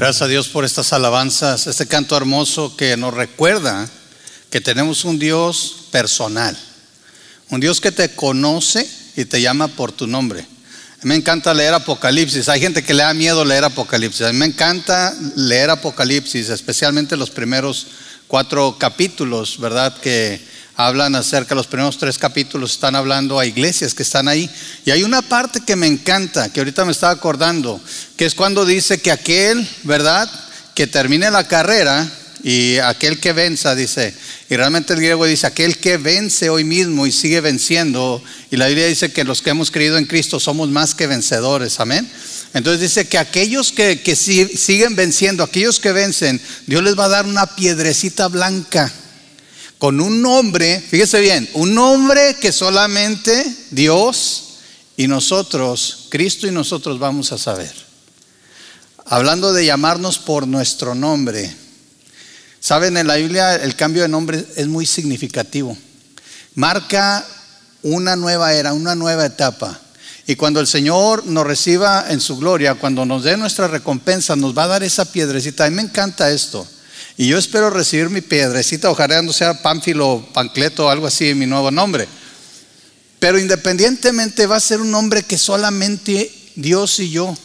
Gracias a Dios por estas alabanzas, este canto hermoso que nos recuerda que tenemos un Dios personal, un Dios que te conoce y te llama por tu nombre. A mí me encanta leer Apocalipsis. Hay gente que le da miedo leer Apocalipsis. A mí me encanta leer Apocalipsis, especialmente los primeros cuatro capítulos, ¿verdad? Que hablan acerca, los primeros tres capítulos están hablando a iglesias que están ahí. Y hay una parte que me encanta, que ahorita me estaba acordando, que es cuando dice que aquel, ¿verdad? Que termine la carrera y aquel que venza, dice, y realmente el griego dice, aquel que vence hoy mismo y sigue venciendo, y la Biblia dice que los que hemos creído en Cristo somos más que vencedores, amén. Entonces dice que aquellos que, que siguen venciendo, aquellos que vencen, Dios les va a dar una piedrecita blanca con un nombre, fíjese bien, un nombre que solamente Dios y nosotros, Cristo y nosotros vamos a saber. Hablando de llamarnos por nuestro nombre, Saben, en la Biblia el cambio de nombre es muy significativo. Marca una nueva era, una nueva etapa. Y cuando el Señor nos reciba en su gloria, cuando nos dé nuestra recompensa, nos va a dar esa piedrecita. A mí me encanta esto. Y yo espero recibir mi piedrecita, ojalá no sea Pánfilo, Pancleto o algo así, mi nuevo nombre. Pero independientemente va a ser un nombre que solamente Dios y yo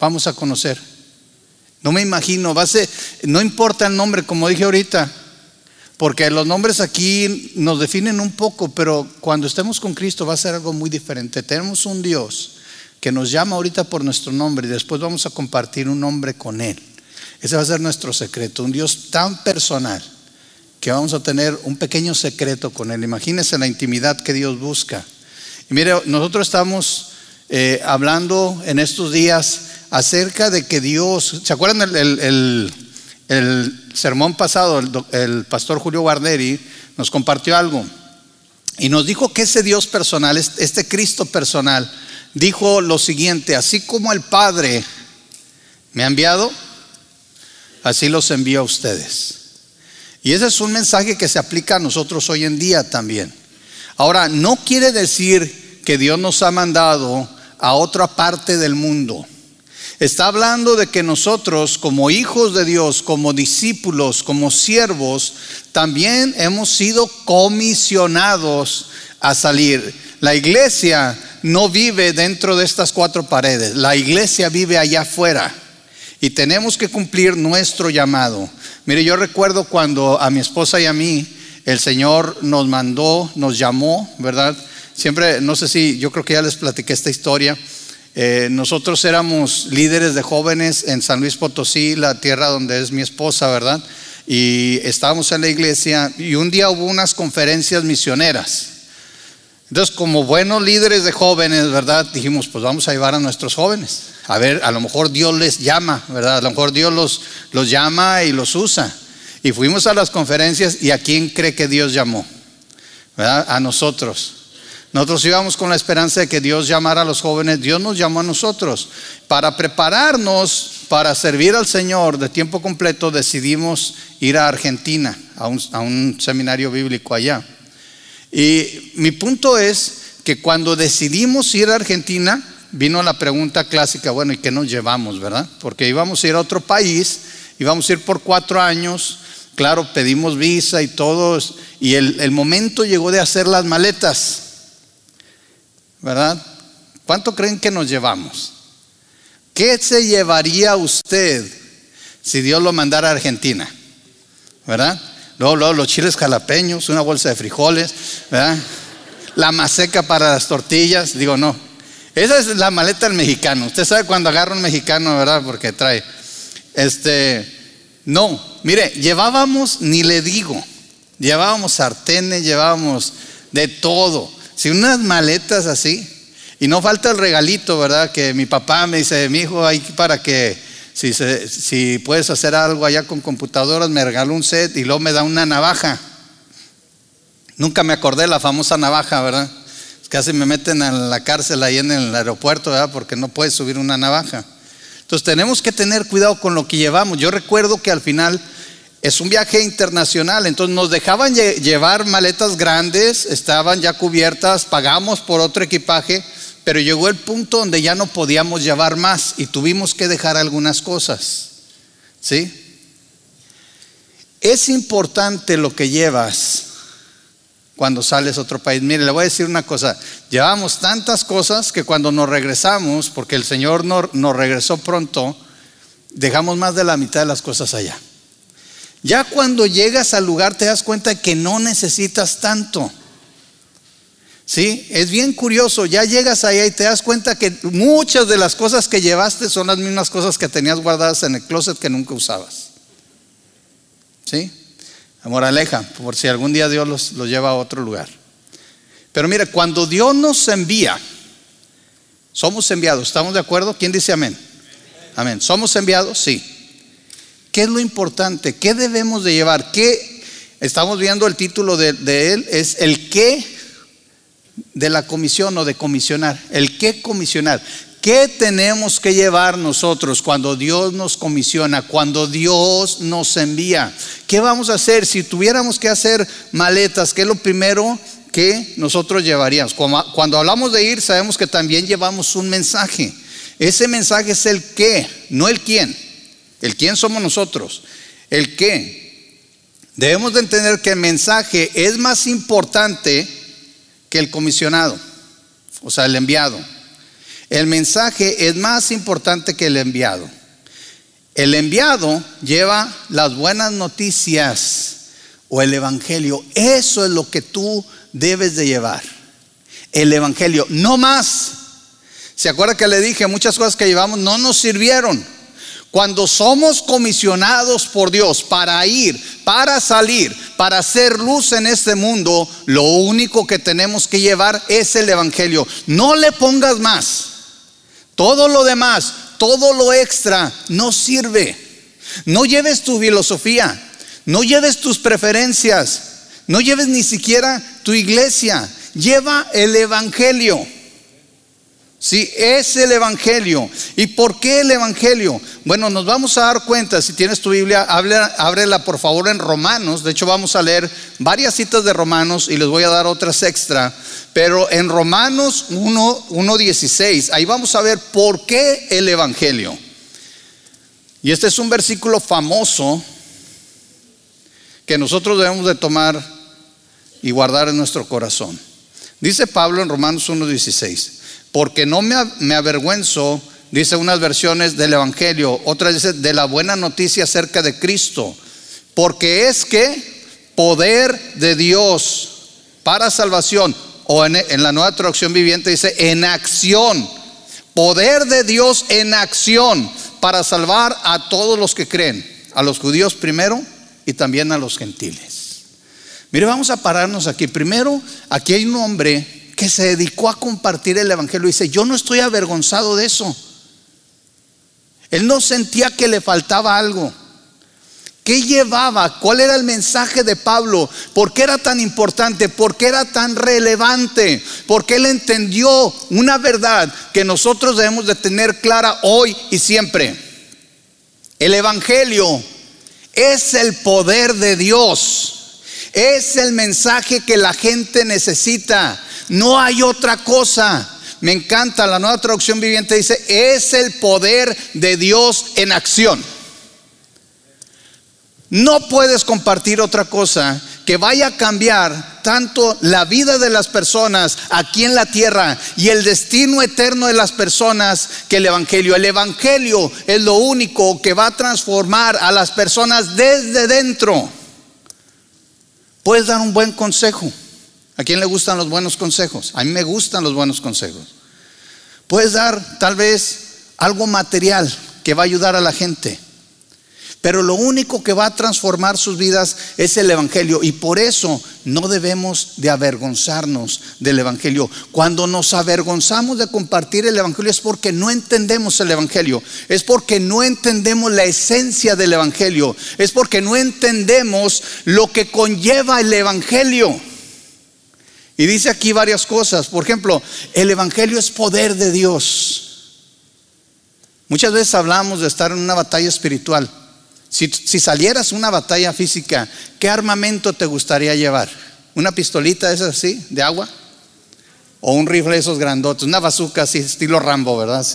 vamos a conocer. No me imagino, va a ser, no importa el nombre, como dije ahorita, porque los nombres aquí nos definen un poco, pero cuando estemos con Cristo va a ser algo muy diferente. Tenemos un Dios que nos llama ahorita por nuestro nombre y después vamos a compartir un nombre con Él. Ese va a ser nuestro secreto, un Dios tan personal que vamos a tener un pequeño secreto con Él. Imagínense la intimidad que Dios busca. Y mire, nosotros estamos eh, hablando en estos días acerca de que Dios, ¿se acuerdan el, sermón pasado? El, pastor Julio Guarderi nos compartió algo y nos dijo que ese Dios personal, este Cristo personal, dijo lo siguiente, así como el Padre me ha enviado, así los envío a ustedes. Y ese es un mensaje que se aplica a nosotros hoy en día también. Ahora, no quiere decir que Dios nos ha mandado a otra parte del mundo. Está hablando de que nosotros como hijos de Dios, como discípulos, como siervos, también hemos sido comisionados a salir. La iglesia no vive dentro de estas cuatro paredes, la iglesia vive allá afuera y tenemos que cumplir nuestro llamado. Mire, yo recuerdo cuando a mi esposa y a mí el Señor nos mandó, nos llamó, ¿verdad? Siempre, no sé si, yo creo que ya les platiqué esta historia. Eh, nosotros éramos líderes de jóvenes en San Luis Potosí, la tierra donde es mi esposa, ¿verdad? Y estábamos en la iglesia y un día hubo unas conferencias misioneras. Entonces, como buenos líderes de jóvenes, ¿verdad? Dijimos, pues vamos a llevar a nuestros jóvenes. A ver, a lo mejor Dios les llama, ¿verdad? A lo mejor Dios los, los llama y los usa. Y fuimos a las conferencias y a quién cree que Dios llamó, ¿verdad? A nosotros. Nosotros íbamos con la esperanza de que Dios llamara a los jóvenes, Dios nos llamó a nosotros. Para prepararnos para servir al Señor de tiempo completo, decidimos ir a Argentina, a un, seminario bíblico allá. Y mi punto es que cuando decidimos ir a Argentina, vino la pregunta clásica, bueno, ¿y qué nos llevamos, verdad? Porque íbamos a ir a otro país, íbamos a ir por cuatro años, claro, pedimos visa y todo, y el momento llegó de hacer las maletas. ¿verdad? ¿Cuánto creen que nos llevamos? ¿Qué se llevaría usted si Dios lo mandara a Argentina? ¿Verdad? Luego, luego los chiles jalapeños, una bolsa de frijoles. La maseca para las tortillas, digo, no. Esa es la maleta del mexicano. Usted sabe cuando agarra un mexicano, ¿verdad? Porque trae. Este, no, mire, llevábamos, ni le digo, llevábamos sartenes, llevábamos de todo. Si unas maletas así, y no falta el regalito, ¿verdad? Que mi papá me dice, mi hijo, hay para que, si, si puedes hacer algo allá con computadoras, me regaló un set y luego me da una navaja. Nunca me acordé de la famosa navaja, ¿verdad? Casi me meten a la cárcel ahí en el aeropuerto, ¿verdad? Porque no puedes subir una navaja. Entonces tenemos que tener cuidado con lo que llevamos. Yo recuerdo que al final es un viaje internacional, entonces nos dejaban llevar maletas grandes, estaban ya cubiertas, pagamos por otro equipaje, pero llegó el punto donde ya no podíamos llevar más y tuvimos que dejar algunas cosas. ¿Sí? Es importante lo que llevas cuando sales a otro país. Mire, le voy a decir una cosa. Llevamos tantas cosas que cuando nos regresamos, porque el Señor nos, regresó pronto, dejamos más de la mitad de las cosas allá. Ya cuando llegas al lugar te das cuenta que no necesitas tanto. ¿Sí? Es bien curioso, ya llegas allá y te das cuenta que muchas de las cosas que llevaste son las mismas cosas que tenías guardadas en el closet que nunca usabas. ¿Sí? Moraleja, por si algún día Dios los, los lleva a otro lugar. Pero mire, cuando Dios nos envía, somos enviados, ¿estamos de acuerdo? ¿Quién dice amén? Amén. ¿Somos enviados? Sí. ¿Qué es lo importante? ¿Qué debemos de llevar? ¿Qué? Estamos viendo el título de, de él, es el qué de la comisión o de comisionar. El qué comisionar. ¿Qué tenemos que llevar nosotros cuando Dios nos comisiona, cuando Dios nos envía? ¿Qué vamos a hacer si tuviéramos que hacer maletas? ¿Qué es lo primero que nosotros llevaríamos? Cuando hablamos de ir, sabemos que también llevamos un mensaje. Ese mensaje es el qué, no el quién. El quién somos nosotros. El qué. Debemos de entender que el mensaje es más importante que el comisionado, o sea, el enviado. El mensaje es más importante que el enviado. El enviado lleva las buenas noticias o el evangelio. Eso es lo que tú debes de llevar. El evangelio, no más. ¿Se acuerda que le dije muchas cosas que llevamos no nos sirvieron? Cuando somos comisionados por Dios para ir, para salir, para hacer luz en este mundo, lo único que tenemos que llevar es el Evangelio. No le pongas más. Todo lo demás, todo lo extra no sirve. No lleves tu filosofía, no lleves tus preferencias, no lleves ni siquiera tu iglesia. Lleva el Evangelio. Sí, es el Evangelio. ¿Y por qué el Evangelio? Bueno, nos vamos a dar cuenta, si tienes tu Biblia, ábrela por favor en Romanos. De hecho, vamos a leer varias citas de Romanos y les voy a dar otras extra. Pero en Romanos 1, 16, ahí vamos a ver por qué el Evangelio. Y este es un versículo famoso que nosotros debemos de tomar y guardar en nuestro corazón. Dice Pablo en Romanos 1.16 porque no me, avergüenzo, dice unas versiones del Evangelio, otras dice de la buena noticia acerca de Cristo, porque es que poder de Dios para salvación, o en, en la nueva traducción viviente dice en acción, poder de Dios en acción para salvar a todos los que creen, a los judíos primero y también a los gentiles. Mire, vamos a pararnos aquí. Primero, aquí hay un hombre que se dedicó a compartir el Evangelio. Dice, yo no estoy avergonzado de eso. Él no sentía que le faltaba algo. ¿Qué llevaba? ¿Cuál era el mensaje de Pablo? ¿Por qué era tan importante? ¿Por qué era tan relevante? Porque él entendió una verdad que nosotros debemos de tener clara hoy y siempre. El Evangelio es el poder de Dios. Es el mensaje que la gente necesita. No hay otra cosa. Me encanta, la nueva traducción viviente dice, es el poder de Dios en acción. No puedes compartir otra cosa que vaya a cambiar tanto la vida de las personas aquí en la tierra y el destino eterno de las personas que el Evangelio. El Evangelio es lo único que va a transformar a las personas desde dentro. Puedes dar un buen consejo. ¿A quién le gustan los buenos consejos? A mí me gustan los buenos consejos. Puedes dar tal vez algo material que va a ayudar a la gente. Pero lo único que va a transformar sus vidas es el Evangelio. Y por eso no debemos de avergonzarnos del Evangelio. Cuando nos avergonzamos de compartir el Evangelio es porque no entendemos el Evangelio. Es porque no entendemos la esencia del Evangelio. Es porque no entendemos lo que conlleva el Evangelio. Y dice aquí varias cosas. Por ejemplo, el Evangelio es poder de Dios. Muchas veces hablamos de estar en una batalla espiritual. Si, salieras una batalla física, ¿qué armamento te gustaría llevar? ¿Una pistolita esa así, de agua? ¿O un rifle esos grandotes? Una bazooka así, estilo Rambo, ¿verdad?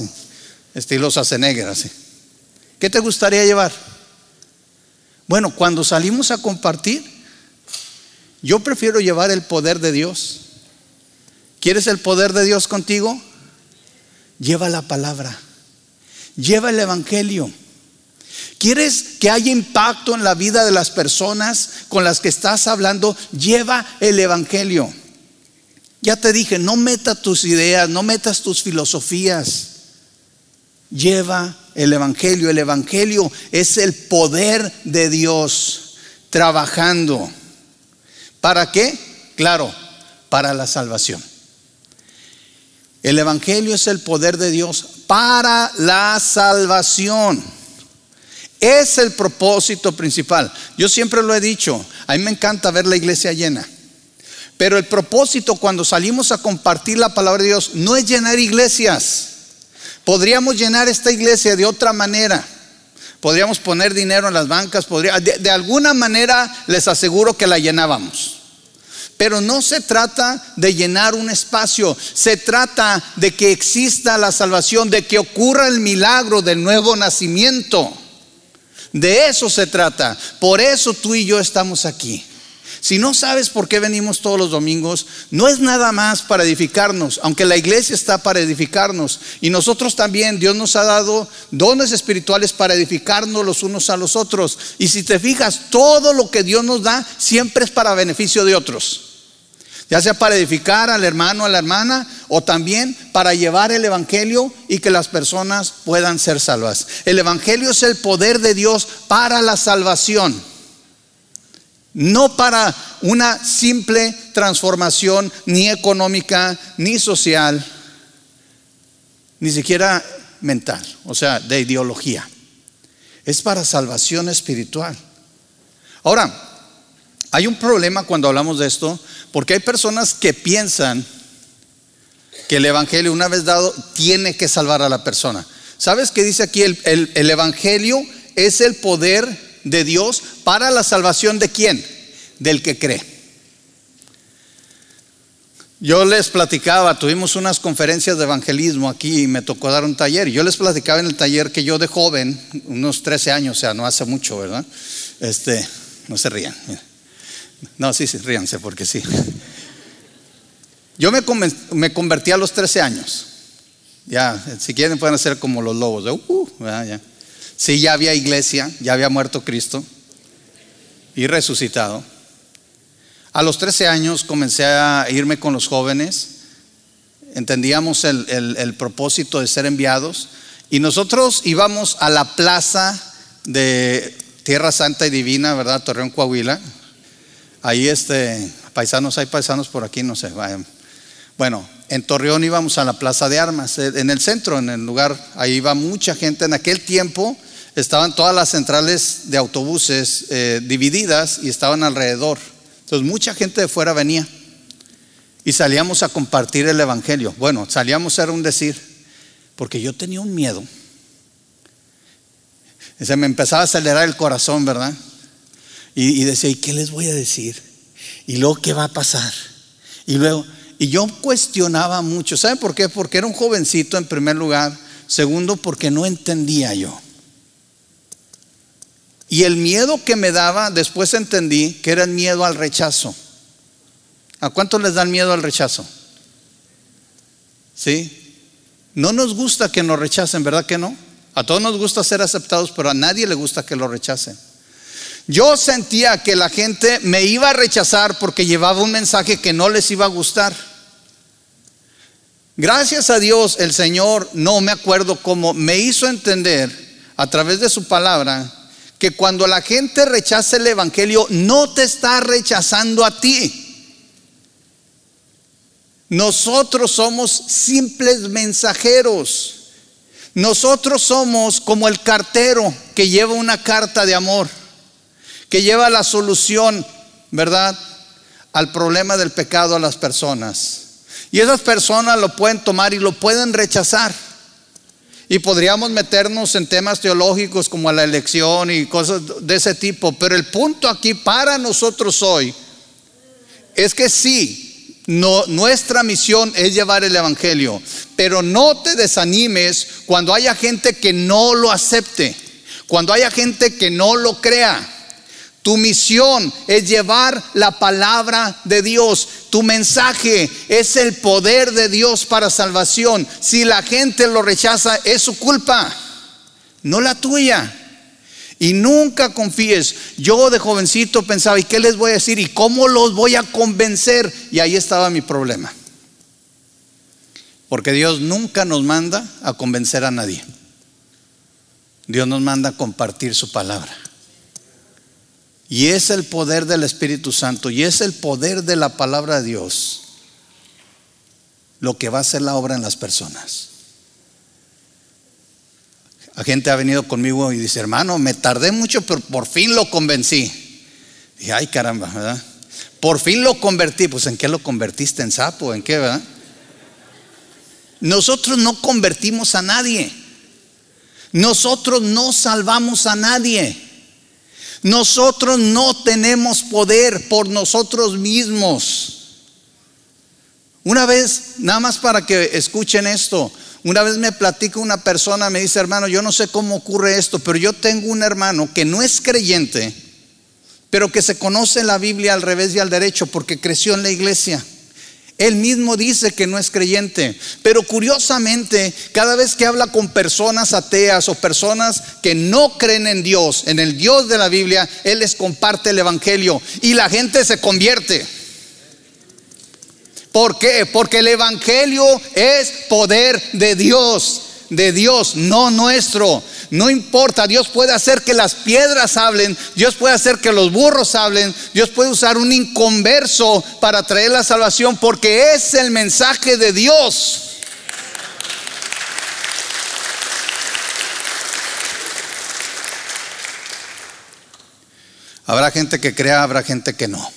Estilo Schwarzenegger, así. ¿Qué te gustaría llevar? Bueno, cuando salimos a compartir, yo prefiero llevar el poder de Dios. ¿Quieres el poder de Dios contigo? Lleva la palabra. Lleva el Evangelio. ¿Quieres que haya impacto en la vida de las personas con las que estás hablando? Lleva el Evangelio. Ya te dije, no metas tus ideas, no metas tus filosofías. Lleva el Evangelio. El Evangelio es el poder de Dios trabajando. ¿Para qué? Claro, para la salvación. El Evangelio es el poder de Dios para la salvación. Es el propósito principal. Yo siempre lo he dicho, a mí me encanta ver la iglesia llena. Pero el propósito cuando salimos a compartir la palabra de Dios no es llenar iglesias. Podríamos llenar esta iglesia de otra manera. Podríamos poner dinero en las bancas, podría, de, de alguna manera les aseguro que la llenábamos. Pero no se trata de llenar un espacio, se trata de que exista la salvación, de que ocurra el milagro del nuevo nacimiento. De eso se trata. Por eso tú y yo estamos aquí. Si no sabes por qué venimos todos los domingos, no es nada más para edificarnos, aunque la iglesia está para edificarnos. Y nosotros también, Dios nos ha dado dones espirituales para edificarnos los unos a los otros. Y si te fijas, todo lo que Dios nos da siempre es para beneficio de otros. Ya sea para edificar al hermano, a la hermana, o también para llevar el Evangelio y que las personas puedan ser salvas. El Evangelio es el poder de Dios para la salvación no para una simple transformación ni económica, ni social, ni siquiera mental, o sea, de ideología. Es para salvación espiritual. Ahora, hay un problema cuando hablamos de esto, porque hay personas que piensan que el Evangelio, una vez dado, tiene que salvar a la persona. ¿Sabes qué dice aquí? El, el Evangelio es el poder de Dios para la salvación de quién? Del que cree. Yo les platicaba, tuvimos unas conferencias de evangelismo aquí y me tocó dar un taller. Yo les platicaba en el taller que yo de joven, unos 13 años, o sea, no hace mucho, ¿verdad? Este, no se rían. No, sí, sí, ríanse porque sí. Yo me, me convertí a los 13 años. Ya, si quieren pueden hacer como los lobos. Uh, ya. Sí, ya había iglesia, ya había muerto Cristo y resucitado. A los 13 años comencé a irme con los jóvenes, entendíamos el, el, propósito de ser enviados y nosotros íbamos a la plaza de Tierra Santa y Divina, ¿verdad? Torreón, Coahuila. Ahí este, paisanos, hay paisanos por aquí, no sé. Bueno, en Torreón íbamos a la Plaza de Armas, en el centro, en el lugar, ahí iba mucha gente. En aquel tiempo estaban todas las centrales de autobuses eh, divididas y estaban alrededor. Entonces mucha gente de fuera venía y salíamos a compartir el Evangelio. Bueno, salíamos era un decir, porque yo tenía un miedo. Se me empezaba a acelerar el corazón, ¿verdad? Y, decía, ¿y qué les voy a decir? Y luego, ¿qué va a pasar? Y luego, y yo cuestionaba mucho. ¿Saben por qué? Porque era un jovencito en primer lugar. Segundo, porque no entendía yo. Y el miedo que me daba, después entendí que era el miedo al rechazo. ¿A cuántos les dan miedo al rechazo? ¿Sí? No nos gusta que nos rechacen, ¿verdad que no? A todos nos gusta ser aceptados, pero a nadie le gusta que lo rechacen. Yo sentía que la gente me iba a rechazar porque llevaba un mensaje que no les iba a gustar. Gracias a Dios el Señor, no me acuerdo cómo, me hizo entender a través de su palabra que cuando la gente rechaza el Evangelio, no te está rechazando a ti. Nosotros somos simples mensajeros. Nosotros somos como el cartero que lleva una carta de amor, que lleva la solución, ¿verdad? Al problema del pecado a las personas. Y esas personas lo pueden tomar y lo pueden rechazar. Y podríamos meternos en temas teológicos como la elección y cosas de ese tipo, pero el punto aquí para nosotros hoy es que sí, no, nuestra misión es llevar el Evangelio, pero no te desanimes cuando haya gente que no lo acepte, cuando haya gente que no lo crea. Tu misión es llevar la palabra de Dios. Tu mensaje es el poder de Dios para salvación. Si la gente lo rechaza, es su culpa, no la tuya. Y nunca confíes. Yo de jovencito pensaba, ¿y qué les voy a decir? ¿Y cómo los voy a convencer? Y ahí estaba mi problema. Porque Dios nunca nos manda a convencer a nadie. Dios nos manda a compartir su palabra. Y es el poder del Espíritu Santo y es el poder de la palabra de Dios lo que va a hacer la obra en las personas. La gente ha venido conmigo y dice, hermano, me tardé mucho, pero por fin lo convencí. Dije, ay caramba, ¿verdad? Por fin lo convertí. Pues ¿en qué lo convertiste? ¿En sapo? ¿En qué, verdad? Nosotros no convertimos a nadie. Nosotros no salvamos a nadie. Nosotros no tenemos poder por nosotros mismos. Una vez, nada más para que escuchen esto, una vez me platica una persona, me dice, hermano, yo no sé cómo ocurre esto, pero yo tengo un hermano que no es creyente, pero que se conoce la Biblia al revés y al derecho porque creció en la iglesia. Él mismo dice que no es creyente, pero curiosamente, cada vez que habla con personas ateas o personas que no creen en Dios, en el Dios de la Biblia, Él les comparte el Evangelio y la gente se convierte. ¿Por qué? Porque el Evangelio es poder de Dios, de Dios, no nuestro. No importa, Dios puede hacer que las piedras hablen, Dios puede hacer que los burros hablen, Dios puede usar un inconverso para traer la salvación porque es el mensaje de Dios. Habrá gente que crea, habrá gente que no.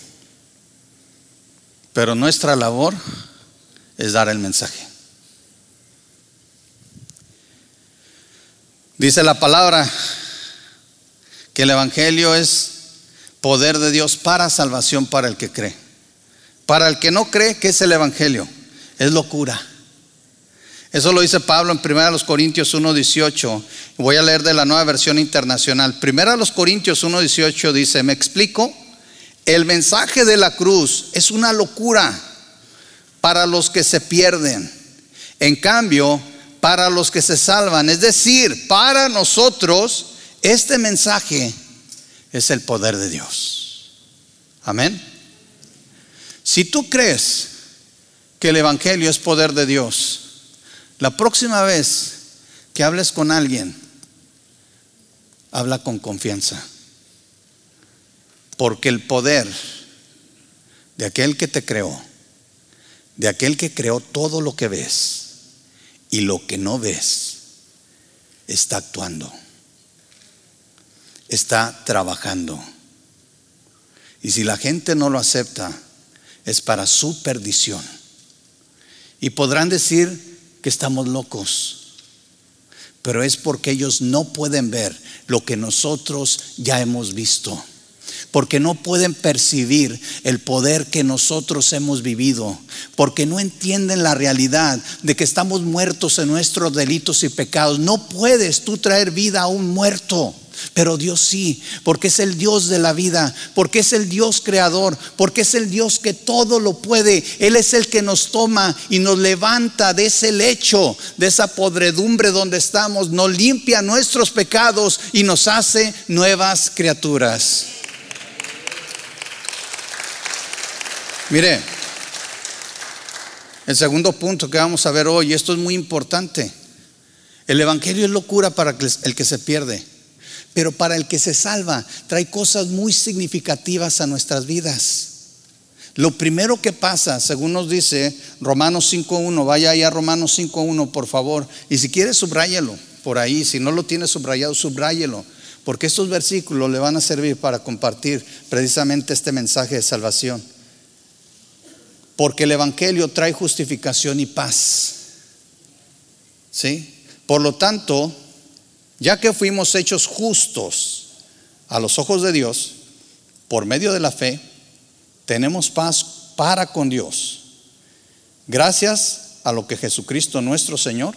Pero nuestra labor es dar el mensaje. Dice la palabra que el Evangelio es poder de Dios para salvación para el que cree. Para el que no cree, ¿qué es el Evangelio? Es locura. Eso lo dice Pablo en 1 Corintios 1.18. Voy a leer de la nueva versión internacional. 1 Corintios 1.18 dice, me explico. El mensaje de la cruz es una locura para los que se pierden. En cambio, para los que se salvan, es decir, para nosotros, este mensaje es el poder de Dios. Amén. Si tú crees que el Evangelio es poder de Dios, la próxima vez que hables con alguien, habla con confianza. Porque el poder de aquel que te creó, de aquel que creó todo lo que ves y lo que no ves, está actuando, está trabajando. Y si la gente no lo acepta, es para su perdición. Y podrán decir que estamos locos, pero es porque ellos no pueden ver lo que nosotros ya hemos visto porque no pueden percibir el poder que nosotros hemos vivido, porque no entienden la realidad de que estamos muertos en nuestros delitos y pecados. No puedes tú traer vida a un muerto. Pero Dios sí, porque es el Dios de la vida, porque es el Dios creador, porque es el Dios que todo lo puede. Él es el que nos toma y nos levanta de ese lecho, de esa podredumbre donde estamos, nos limpia nuestros pecados y nos hace nuevas criaturas. Mire, el segundo punto que vamos a ver hoy, esto es muy importante. El Evangelio es locura para el que se pierde, pero para el que se salva trae cosas muy significativas a nuestras vidas. Lo primero que pasa, según nos dice Romanos 5.1, vaya ahí a Romanos 5.1 por favor, y si quiere subráyelo por ahí, si no lo tiene subrayado, subráyelo, porque estos versículos le van a servir para compartir precisamente este mensaje de salvación porque el Evangelio trae justificación y paz. ¿Sí? Por lo tanto, ya que fuimos hechos justos a los ojos de Dios, por medio de la fe, tenemos paz para con Dios. Gracias a lo que Jesucristo nuestro Señor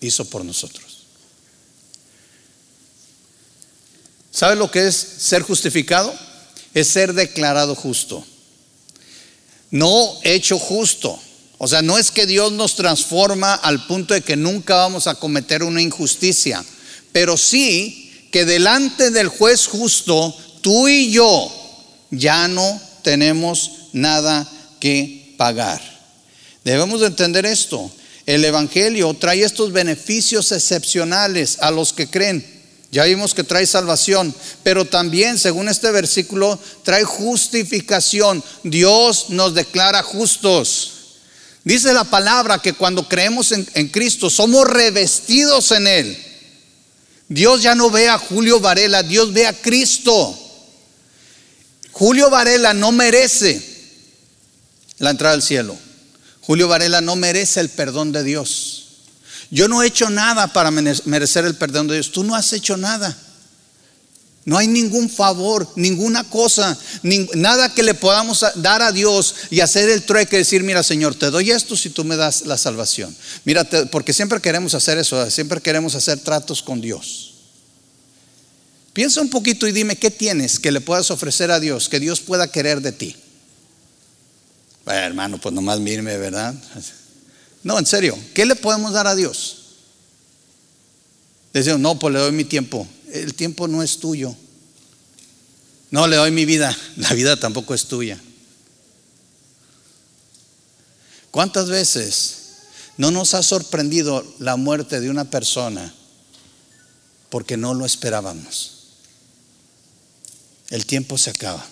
hizo por nosotros. ¿Sabe lo que es ser justificado? Es ser declarado justo. No hecho justo. O sea, no es que Dios nos transforma al punto de que nunca vamos a cometer una injusticia, pero sí que delante del juez justo, tú y yo ya no tenemos nada que pagar. Debemos de entender esto. El Evangelio trae estos beneficios excepcionales a los que creen. Ya vimos que trae salvación, pero también, según este versículo, trae justificación. Dios nos declara justos. Dice la palabra que cuando creemos en, Cristo somos revestidos en Él. Dios ya no ve a Julio Varela, Dios ve a Cristo. Julio Varela no merece la entrada al cielo. Julio Varela no merece el perdón de Dios. Yo no he hecho nada para merecer el perdón de Dios. Tú no has hecho nada. No hay ningún favor, ninguna cosa, nada que le podamos dar a Dios y hacer el trueque, decir, mira Señor, te doy esto si tú me das la salvación. Mira, porque siempre queremos hacer eso, siempre queremos hacer tratos con Dios. Piensa un poquito y dime qué tienes que le puedas ofrecer a Dios, que Dios pueda querer de ti. Bueno, hermano, pues nomás míreme, ¿verdad? No, en serio, ¿qué le podemos dar a Dios? Decimos, no, pues le doy mi tiempo. El tiempo no es tuyo. No, le doy mi vida. La vida tampoco es tuya. ¿Cuántas veces no nos ha sorprendido la muerte de una persona porque no lo esperábamos? El tiempo se acaba.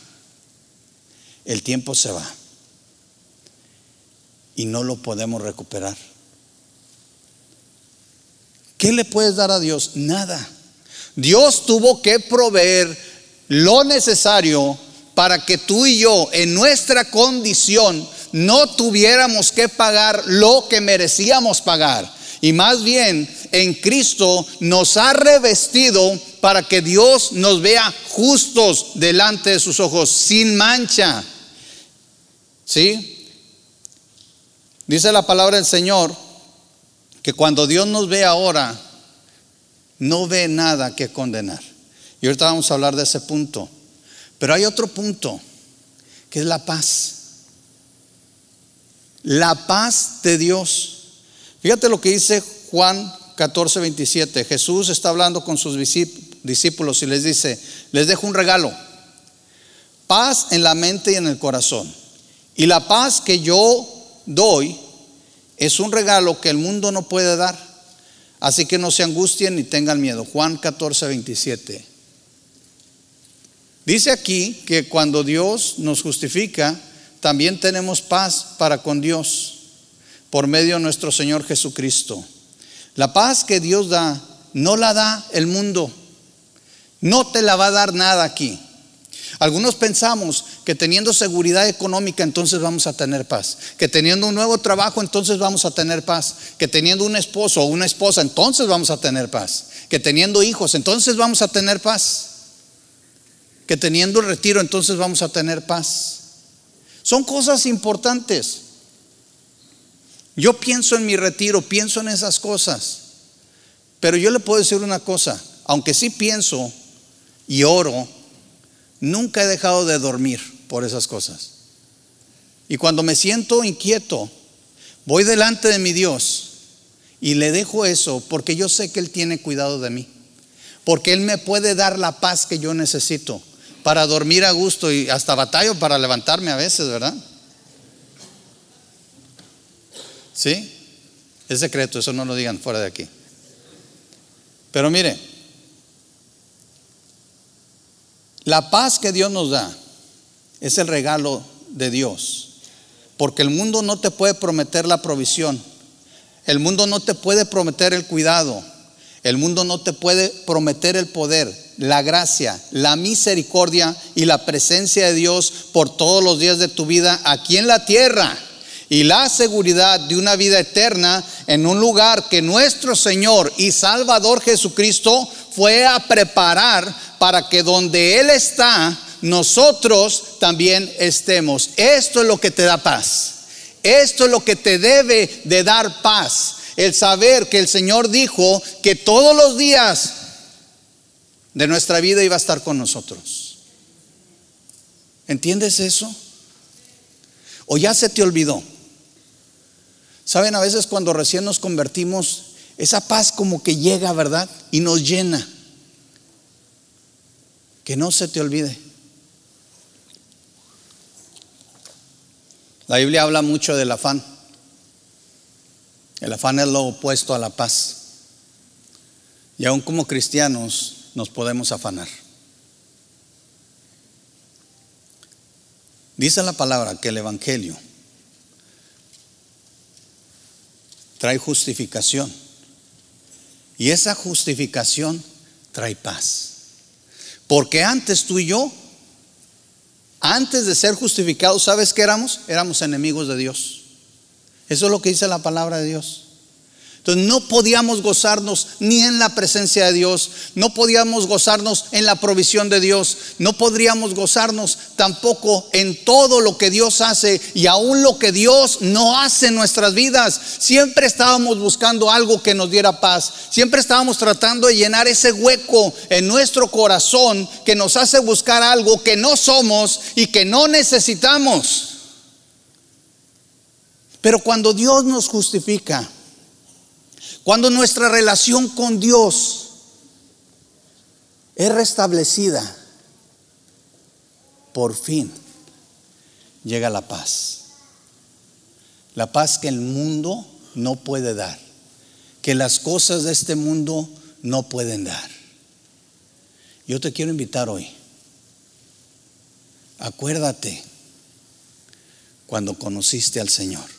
El tiempo se va y no lo podemos recuperar. ¿Qué le puedes dar a Dios? Nada. Dios tuvo que proveer lo necesario para que tú y yo, en nuestra condición, no tuviéramos que pagar lo que merecíamos pagar. Y más bien, en Cristo nos ha revestido para que Dios nos vea justos delante de sus ojos, sin mancha. ¿Sí? Dice la palabra del Señor que cuando Dios nos ve ahora, no ve nada que condenar. Y ahorita vamos a hablar de ese punto. Pero hay otro punto, que es la paz. La paz de Dios. Fíjate lo que dice Juan 14, 27. Jesús está hablando con sus discípulos y les dice, les dejo un regalo. Paz en la mente y en el corazón. Y la paz que yo doy es un regalo que el mundo no puede dar. Así que no se angustien ni tengan miedo. Juan 14, 27. Dice aquí que cuando Dios nos justifica, también tenemos paz para con Dios por medio de nuestro Señor Jesucristo. La paz que Dios da, no la da el mundo. No te la va a dar nada aquí. Algunos pensamos que teniendo seguridad económica entonces vamos a tener paz, que teniendo un nuevo trabajo entonces vamos a tener paz, que teniendo un esposo o una esposa entonces vamos a tener paz, que teniendo hijos entonces vamos a tener paz, que teniendo retiro entonces vamos a tener paz. Son cosas importantes. Yo pienso en mi retiro, pienso en esas cosas, pero yo le puedo decir una cosa, aunque sí pienso y oro, Nunca he dejado de dormir por esas cosas. Y cuando me siento inquieto, voy delante de mi Dios y le dejo eso porque yo sé que Él tiene cuidado de mí. Porque Él me puede dar la paz que yo necesito para dormir a gusto y hasta batallo para levantarme a veces, ¿verdad? ¿Sí? Es secreto, eso no lo digan fuera de aquí. Pero mire, La paz que Dios nos da es el regalo de Dios. Porque el mundo no te puede prometer la provisión. El mundo no te puede prometer el cuidado. El mundo no te puede prometer el poder, la gracia, la misericordia y la presencia de Dios por todos los días de tu vida aquí en la tierra. Y la seguridad de una vida eterna en un lugar que nuestro Señor y Salvador Jesucristo fue a preparar para que donde Él está, nosotros también estemos. Esto es lo que te da paz. Esto es lo que te debe de dar paz. El saber que el Señor dijo que todos los días de nuestra vida iba a estar con nosotros. ¿Entiendes eso? ¿O ya se te olvidó? Saben, a veces cuando recién nos convertimos, esa paz como que llega, ¿verdad? Y nos llena. Que no se te olvide. La Biblia habla mucho del afán. El afán es lo opuesto a la paz. Y aún como cristianos nos podemos afanar. Dice la palabra que el Evangelio trae justificación. Y esa justificación trae paz. Porque antes tú y yo, antes de ser justificados, ¿sabes qué éramos? Éramos enemigos de Dios. Eso es lo que dice la palabra de Dios. Entonces no podíamos gozarnos ni en la presencia de Dios, no podíamos gozarnos en la provisión de Dios, no podríamos gozarnos tampoco en todo lo que Dios hace y aún lo que Dios no hace en nuestras vidas. Siempre estábamos buscando algo que nos diera paz, siempre estábamos tratando de llenar ese hueco en nuestro corazón que nos hace buscar algo que no somos y que no necesitamos. Pero cuando Dios nos justifica, cuando nuestra relación con Dios es restablecida, por fin llega la paz. La paz que el mundo no puede dar, que las cosas de este mundo no pueden dar. Yo te quiero invitar hoy. Acuérdate cuando conociste al Señor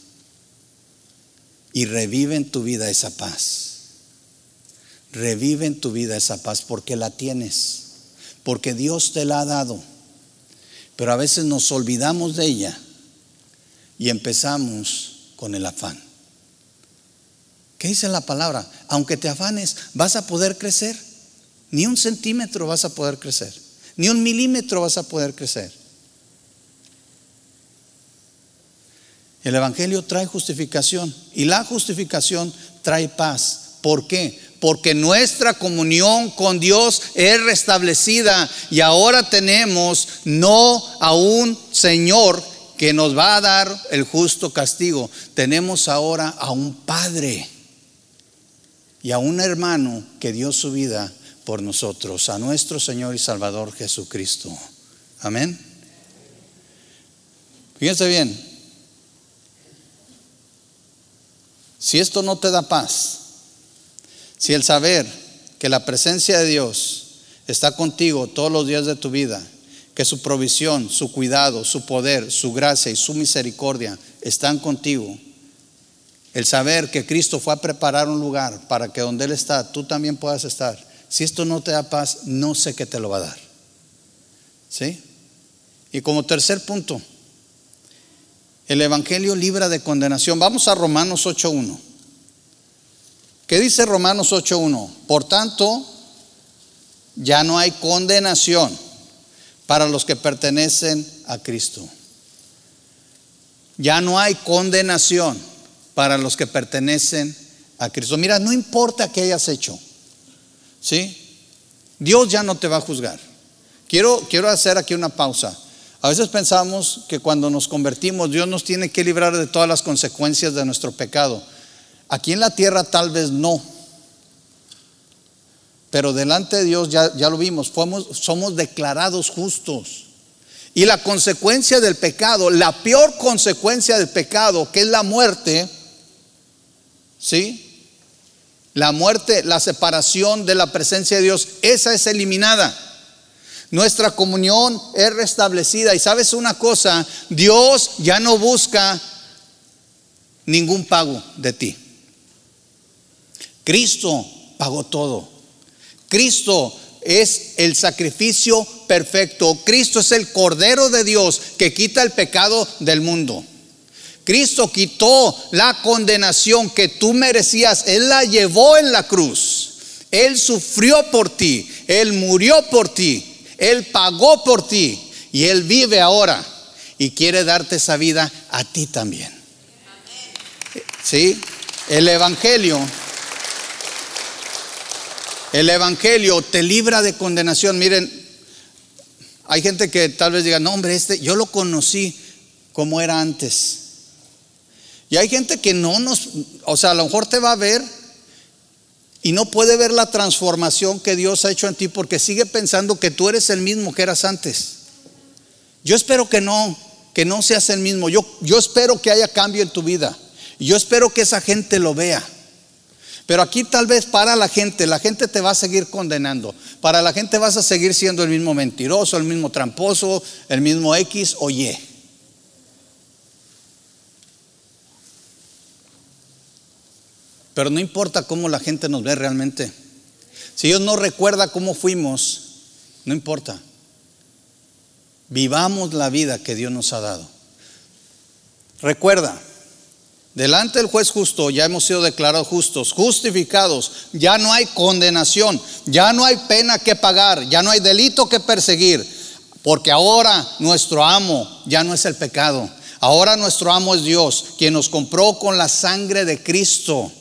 y revive en tu vida esa paz. Revive en tu vida esa paz porque la tienes, porque Dios te la ha dado. Pero a veces nos olvidamos de ella y empezamos con el afán. ¿Qué dice la palabra? Aunque te afanes, vas a poder crecer. Ni un centímetro vas a poder crecer. Ni un milímetro vas a poder crecer. El Evangelio trae justificación y la justificación trae paz. ¿Por qué? Porque nuestra comunión con Dios es restablecida y ahora tenemos no a un Señor que nos va a dar el justo castigo. Tenemos ahora a un Padre y a un hermano que dio su vida por nosotros, a nuestro Señor y Salvador Jesucristo. Amén. Fíjense bien, Si esto no te da paz, si el saber que la presencia de Dios está contigo todos los días de tu vida, que su provisión, su cuidado, su poder, su gracia y su misericordia están contigo, el saber que Cristo fue a preparar un lugar para que donde Él está, tú también puedas estar. Si esto no te da paz, no sé qué te lo va a dar. ¿Sí? Y como tercer punto, el Evangelio libra de condenación. Vamos a Romanos 8.1. ¿Qué dice Romanos 8.1? Por tanto, ya no hay condenación para los que pertenecen a Cristo. Ya no hay condenación para los que pertenecen a Cristo. Mira, no importa qué hayas hecho. ¿Sí? Dios ya no te va a juzgar. Quiero, quiero hacer aquí una pausa. A veces pensamos que cuando nos convertimos Dios nos tiene que librar de todas las consecuencias de nuestro pecado. Aquí en la tierra tal vez no. Pero delante de Dios ya, ya lo vimos, somos declarados justos. Y la consecuencia del pecado, la peor consecuencia del pecado, que es la muerte, ¿sí? La muerte, la separación de la presencia de Dios, esa es eliminada. Nuestra comunión es restablecida. Y sabes una cosa, Dios ya no busca ningún pago de ti. Cristo pagó todo. Cristo es el sacrificio perfecto. Cristo es el Cordero de Dios que quita el pecado del mundo. Cristo quitó la condenación que tú merecías. Él la llevó en la cruz. Él sufrió por ti. Él murió por ti. Él pagó por ti y Él vive ahora y quiere darte esa vida a ti también. ¿Sí? El Evangelio. El Evangelio te libra de condenación. Miren, hay gente que tal vez diga, no hombre, este yo lo conocí como era antes. Y hay gente que no nos, o sea, a lo mejor te va a ver y no puede ver la transformación que Dios ha hecho en ti porque sigue pensando que tú eres el mismo que eras antes. Yo espero que no, que no seas el mismo. Yo, yo espero que haya cambio en tu vida. Yo espero que esa gente lo vea. Pero aquí tal vez para la gente, la gente te va a seguir condenando. Para la gente vas a seguir siendo el mismo mentiroso, el mismo tramposo, el mismo X o Y. Pero no importa cómo la gente nos ve realmente. Si Dios no recuerda cómo fuimos, no importa. Vivamos la vida que Dios nos ha dado. Recuerda, Delante del juez justo ya hemos sido declarados justos, justificados, ya no hay condenación, ya no hay pena que pagar, ya no hay delito que perseguir, porque ahora nuestro amo ya no es el pecado, ahora nuestro amo es Dios, quien nos compró con la sangre de Cristo.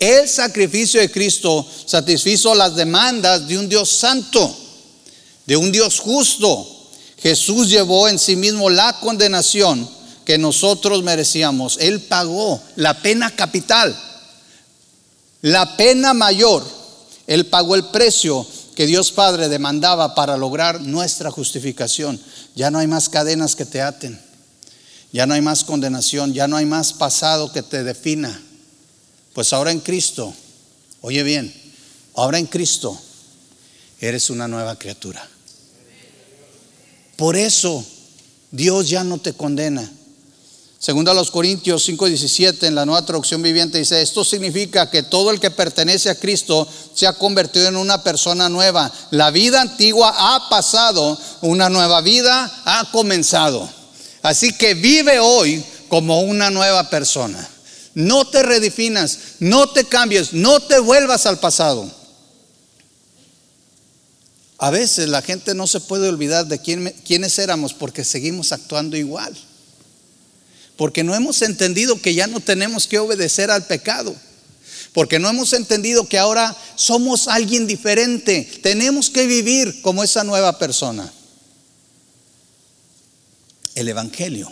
El sacrificio de Cristo satisfizo las demandas de un Dios santo, de un Dios justo. Jesús llevó en sí mismo la condenación que nosotros merecíamos. Él pagó la pena capital, la pena mayor. Él pagó el precio que Dios Padre demandaba para lograr nuestra justificación. Ya no hay más cadenas que te aten. Ya no hay más condenación, ya no hay más pasado que te defina. Pues ahora en Cristo, oye bien, ahora en Cristo eres una nueva criatura. Por eso Dios ya no te condena. Segundo a los Corintios 5:17 en la nueva traducción viviente dice, esto significa que todo el que pertenece a Cristo se ha convertido en una persona nueva. La vida antigua ha pasado, una nueva vida ha comenzado. Así que vive hoy como una nueva persona. No te redefinas, no te cambies, no te vuelvas al pasado. A veces la gente no se puede olvidar de quién, quiénes éramos porque seguimos actuando igual porque no hemos entendido que ya no tenemos que obedecer al pecado. Porque no hemos entendido que ahora somos alguien diferente. Tenemos que vivir como esa nueva persona. El Evangelio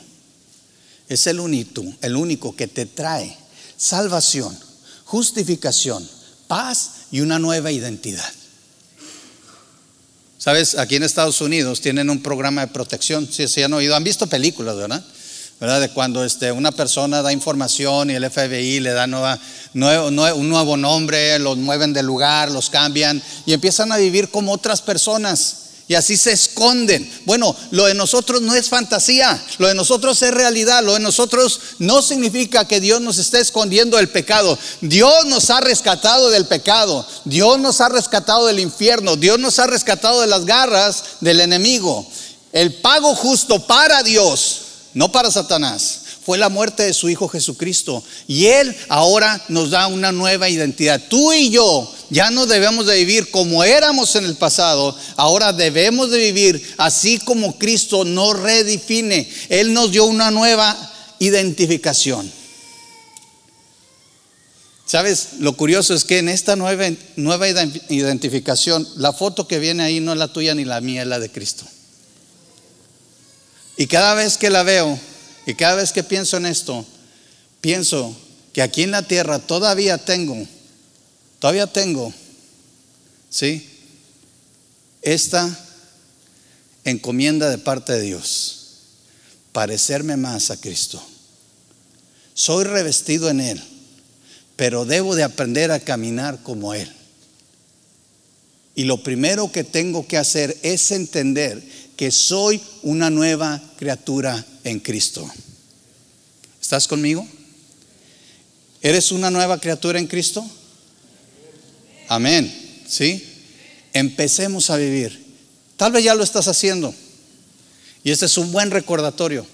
es el único, el único que te trae salvación, justificación, paz y una nueva identidad. Sabes, aquí en Estados Unidos tienen un programa de protección. Si se han oído, han visto películas, ¿verdad? ¿verdad? De cuando este, una persona da información y el FBI le da nueva, un nuevo nombre, los mueven de lugar, los cambian y empiezan a vivir como otras personas. Y así se esconden. Bueno, lo de nosotros no es fantasía, lo de nosotros es realidad, lo de nosotros no significa que Dios nos esté escondiendo del pecado. Dios nos ha rescatado del pecado, Dios nos ha rescatado del infierno, Dios nos ha rescatado de las garras del enemigo. El pago justo para Dios no para Satanás. Fue la muerte de su Hijo Jesucristo. Y Él ahora nos da una nueva identidad. Tú y yo ya no debemos de vivir como éramos en el pasado. Ahora debemos de vivir así como Cristo nos redefine. Él nos dio una nueva identificación. ¿Sabes? Lo curioso es que en esta nueva, nueva identificación, la foto que viene ahí no es la tuya ni la mía, es la de Cristo. Y cada vez que la veo y cada vez que pienso en esto, pienso que aquí en la tierra todavía tengo, todavía tengo, ¿sí? Esta encomienda de parte de Dios, parecerme más a Cristo. Soy revestido en Él, pero debo de aprender a caminar como Él. Y lo primero que tengo que hacer es entender que soy una nueva criatura en Cristo. ¿Estás conmigo? ¿Eres una nueva criatura en Cristo? Amén. ¿Sí? Empecemos a vivir. Tal vez ya lo estás haciendo. Y este es un buen recordatorio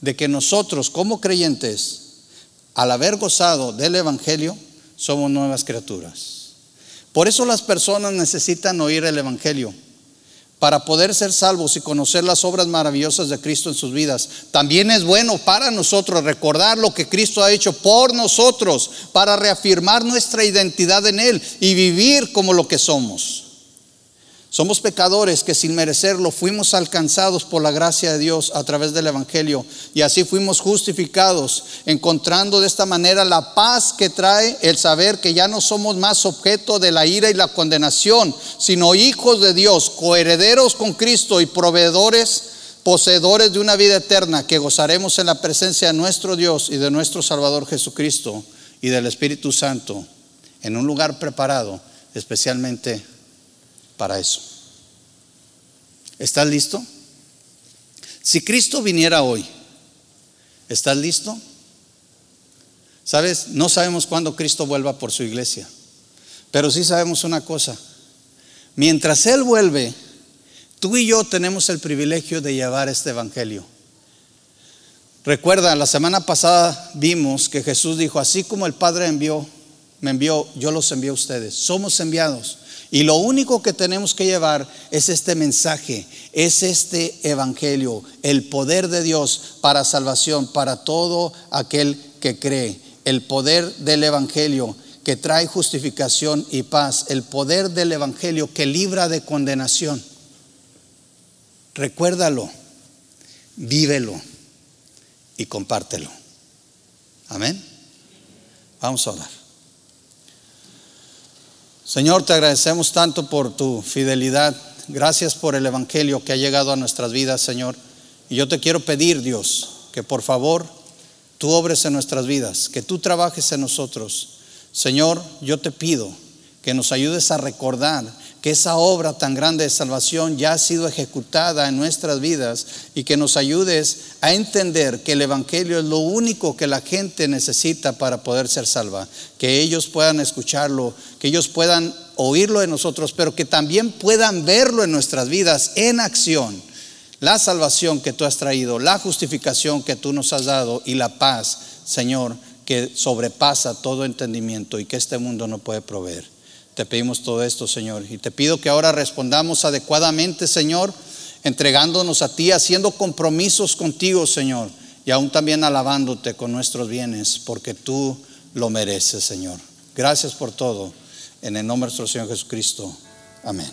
de que nosotros como creyentes, al haber gozado del Evangelio, somos nuevas criaturas. Por eso las personas necesitan oír el Evangelio para poder ser salvos y conocer las obras maravillosas de Cristo en sus vidas. También es bueno para nosotros recordar lo que Cristo ha hecho por nosotros, para reafirmar nuestra identidad en Él y vivir como lo que somos. Somos pecadores que sin merecerlo fuimos alcanzados por la gracia de Dios a través del Evangelio y así fuimos justificados, encontrando de esta manera la paz que trae el saber que ya no somos más objeto de la ira y la condenación, sino hijos de Dios, coherederos con Cristo y proveedores, poseedores de una vida eterna que gozaremos en la presencia de nuestro Dios y de nuestro Salvador Jesucristo y del Espíritu Santo en un lugar preparado especialmente para eso. ¿Estás listo? Si Cristo viniera hoy, ¿estás listo? Sabes, no sabemos cuándo Cristo vuelva por su iglesia, pero sí sabemos una cosa. Mientras Él vuelve, tú y yo tenemos el privilegio de llevar este Evangelio. Recuerda, la semana pasada vimos que Jesús dijo, así como el Padre envió, me envió, yo los envío a ustedes. Somos enviados. Y lo único que tenemos que llevar es este mensaje, es este evangelio, el poder de Dios para salvación, para todo aquel que cree. El poder del evangelio que trae justificación y paz, el poder del evangelio que libra de condenación. Recuérdalo, vívelo y compártelo. Amén. Vamos a orar. Señor, te agradecemos tanto por tu fidelidad. Gracias por el Evangelio que ha llegado a nuestras vidas, Señor. Y yo te quiero pedir, Dios, que por favor tú obres en nuestras vidas, que tú trabajes en nosotros. Señor, yo te pido que nos ayudes a recordar que esa obra tan grande de salvación ya ha sido ejecutada en nuestras vidas y que nos ayudes a entender que el Evangelio es lo único que la gente necesita para poder ser salva, que ellos puedan escucharlo, que ellos puedan oírlo de nosotros, pero que también puedan verlo en nuestras vidas en acción. La salvación que tú has traído, la justificación que tú nos has dado y la paz, Señor, que sobrepasa todo entendimiento y que este mundo no puede proveer. Te pedimos todo esto, Señor. Y te pido que ahora respondamos adecuadamente, Señor, entregándonos a ti, haciendo compromisos contigo, Señor, y aún también alabándote con nuestros bienes, porque tú lo mereces, Señor. Gracias por todo. En el nombre de nuestro Señor Jesucristo. Amén.